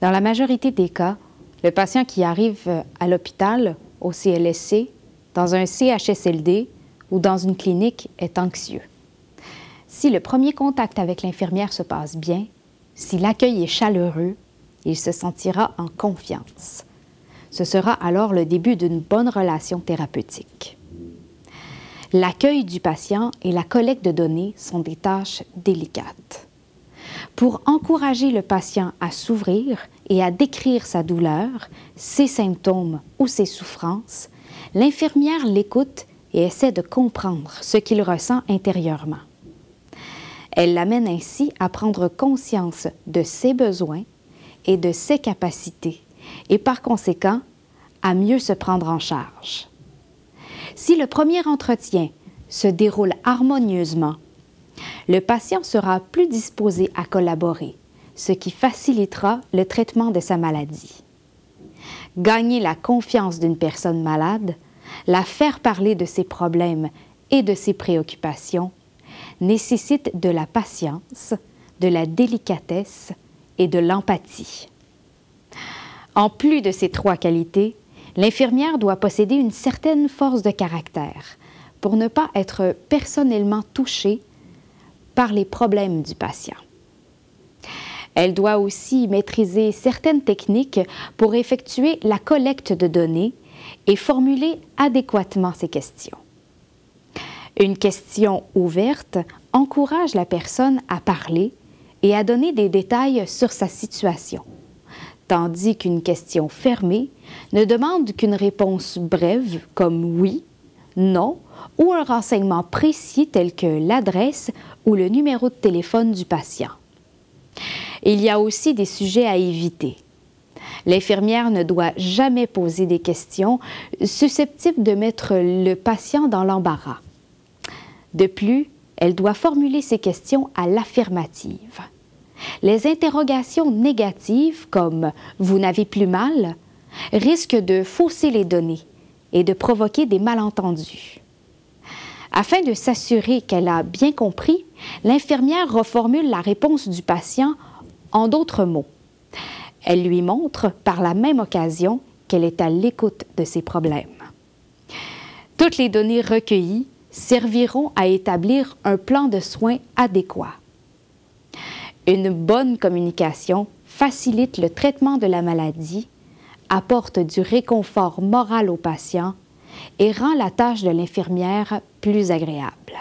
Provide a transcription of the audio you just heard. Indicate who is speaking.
Speaker 1: Dans la majorité des cas, le patient qui arrive à l'hôpital, au CLSC, dans un CHSLD ou dans une clinique est anxieux. Si le premier contact avec l'infirmière se passe bien, si l'accueil est chaleureux, il se sentira en confiance. Ce sera alors le début d'une bonne relation thérapeutique. L'accueil du patient et la collecte de données sont des tâches délicates. Pour encourager le patient à s'ouvrir et à décrire sa douleur, ses symptômes ou ses souffrances, l'infirmière l'écoute et essaie de comprendre ce qu'il ressent intérieurement. Elle l'amène ainsi à prendre conscience de ses besoins et de ses capacités et par conséquent à mieux se prendre en charge. Si le premier entretien se déroule harmonieusement, le patient sera plus disposé à collaborer, ce qui facilitera le traitement de sa maladie. Gagner la confiance d'une personne malade, la faire parler de ses problèmes et de ses préoccupations, nécessite de la patience, de la délicatesse et de l'empathie. En plus de ces trois qualités, l'infirmière doit posséder une certaine force de caractère pour ne pas être personnellement touchée par les problèmes du patient. Elle doit aussi maîtriser certaines techniques pour effectuer la collecte de données et formuler adéquatement ses questions. Une question ouverte encourage la personne à parler et à donner des détails sur sa situation, tandis qu'une question fermée ne demande qu'une réponse brève comme oui, non ou un renseignement précis tel que l'adresse ou le numéro de téléphone du patient. Il y a aussi des sujets à éviter. L'infirmière ne doit jamais poser des questions susceptibles de mettre le patient dans l'embarras. De plus, elle doit formuler ses questions à l'affirmative. Les interrogations négatives comme Vous n'avez plus mal risquent de fausser les données et de provoquer des malentendus. Afin de s'assurer qu'elle a bien compris, l'infirmière reformule la réponse du patient en d'autres mots. Elle lui montre par la même occasion qu'elle est à l'écoute de ses problèmes. Toutes les données recueillies serviront à établir un plan de soins adéquat. Une bonne communication facilite le traitement de la maladie, apporte du réconfort moral au patient et rend la tâche de l'infirmière plus agréable.